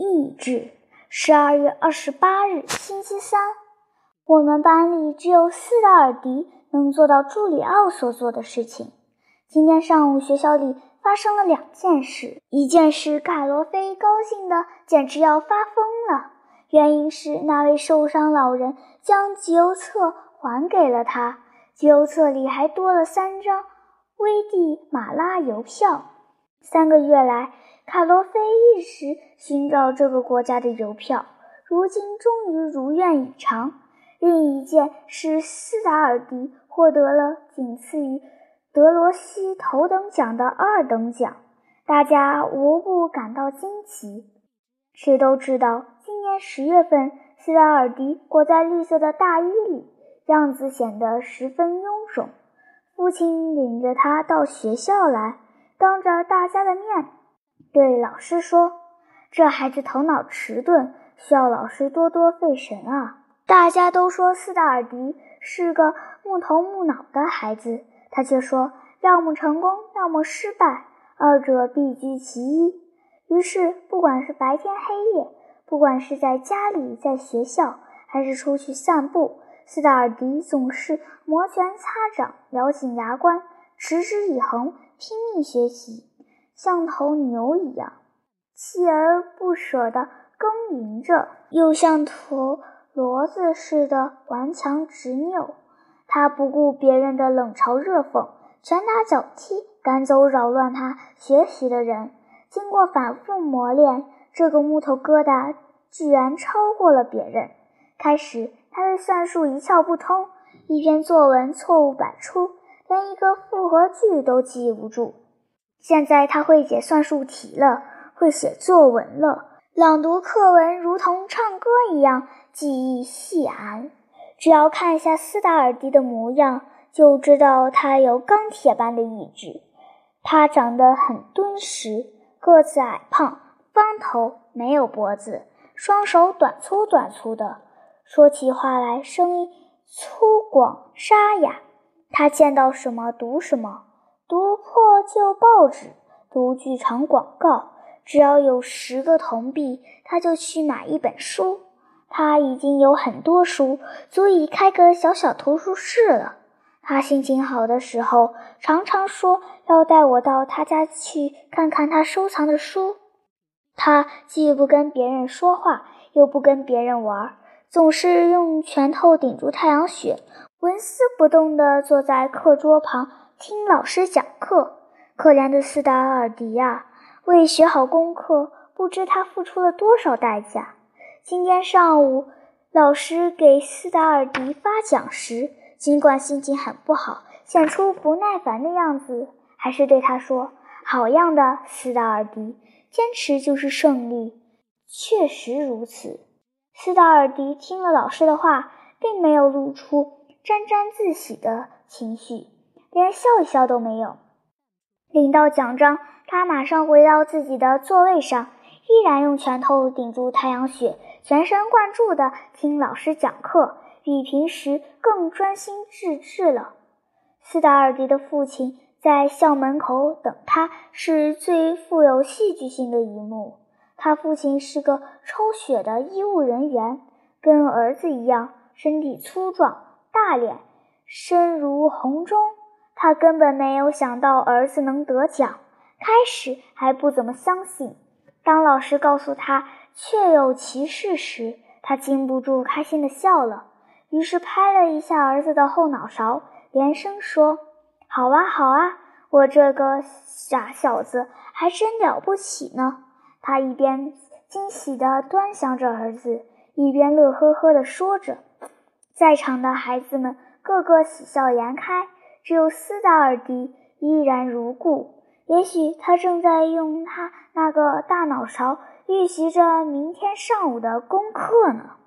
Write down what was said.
意志。十二月二十八日，星期三，我们班里只有斯达尔迪能做到朱里奥所做的事情。今天上午，学校里发生了两件事。一件事，卡罗菲高兴的简直要发疯了，原因是那位受伤老人将集邮册还给了他，集邮册里还多了三张危地马拉邮票。三个月来，卡罗菲一直寻找这个国家的邮票，如今终于如愿以偿。另一件是斯达尔迪获得了仅次于。德罗西头等奖的二等奖，大家无不感到惊奇。谁都知道，今年十月份，斯达尔迪裹在绿色的大衣里，样子显得十分臃肿。父亲领着他到学校来，当着大家的面对老师说：“这孩子头脑迟钝，需要老师多多费神啊！”大家都说斯达尔迪是个木头木脑的孩子。他却说：“要么成功，要么失败，二者必居其一。”于是，不管是白天黑夜，不管是在家里、在学校，还是出去散步，斯达尔迪总是摩拳擦掌、咬紧牙关、持之以恒、拼命学习，像头牛一样，锲而不舍地耕耘着，又像头骡子似的顽强执拗。他不顾别人的冷嘲热讽，拳打脚踢，赶走扰乱他学习的人。经过反复磨练，这个木头疙瘩居然超过了别人。开始，他对算术一窍不通，一篇作文错误百出，连一个复合句都记不住。现在，他会解算术题了，会写作文了，朗读课文如同唱歌一样，记忆细谙。只要看一下斯达尔迪的模样，就知道他有钢铁般的意志。他长得很敦实，个子矮胖，方头，没有脖子，双手短粗短粗的，说起话来声音粗犷沙哑。他见到什么读什么，读破旧报纸，读剧场广告，只要有十个铜币，他就去买一本书。他已经有很多书，足以开个小小图书室了。他心情好的时候，常常说要带我到他家去看看他收藏的书。他既不跟别人说话，又不跟别人玩，总是用拳头顶住太阳穴，纹丝不动地坐在课桌旁听老师讲课。可怜的斯达尔迪呀，为学好功课，不知他付出了多少代价。今天上午，老师给斯达尔迪发奖时，尽管心情很不好，显出不耐烦的样子，还是对他说：“好样的，斯达尔迪，坚持就是胜利。”确实如此。斯达尔迪听了老师的话，并没有露出沾沾自喜的情绪，连笑一笑都没有。领到奖章，他马上回到自己的座位上。依然用拳头顶住太阳穴，全神贯注地听老师讲课，比平时更专心致志了。斯达尔迪的父亲在校门口等他，是最富有戏剧性的一幕。他父亲是个抽血的医务人员，跟儿子一样，身体粗壮，大脸，身如红钟。他根本没有想到儿子能得奖，开始还不怎么相信。当老师告诉他确有其事时，他禁不住开心地笑了。于是拍了一下儿子的后脑勺，连声说：“好啊，好啊，我这个傻小子还真了不起呢。”他一边惊喜地端详着儿子，一边乐呵呵地说着。在场的孩子们个个喜笑颜开，只有斯达尔迪依然如故。也许他正在用他那个大脑勺预习着明天上午的功课呢。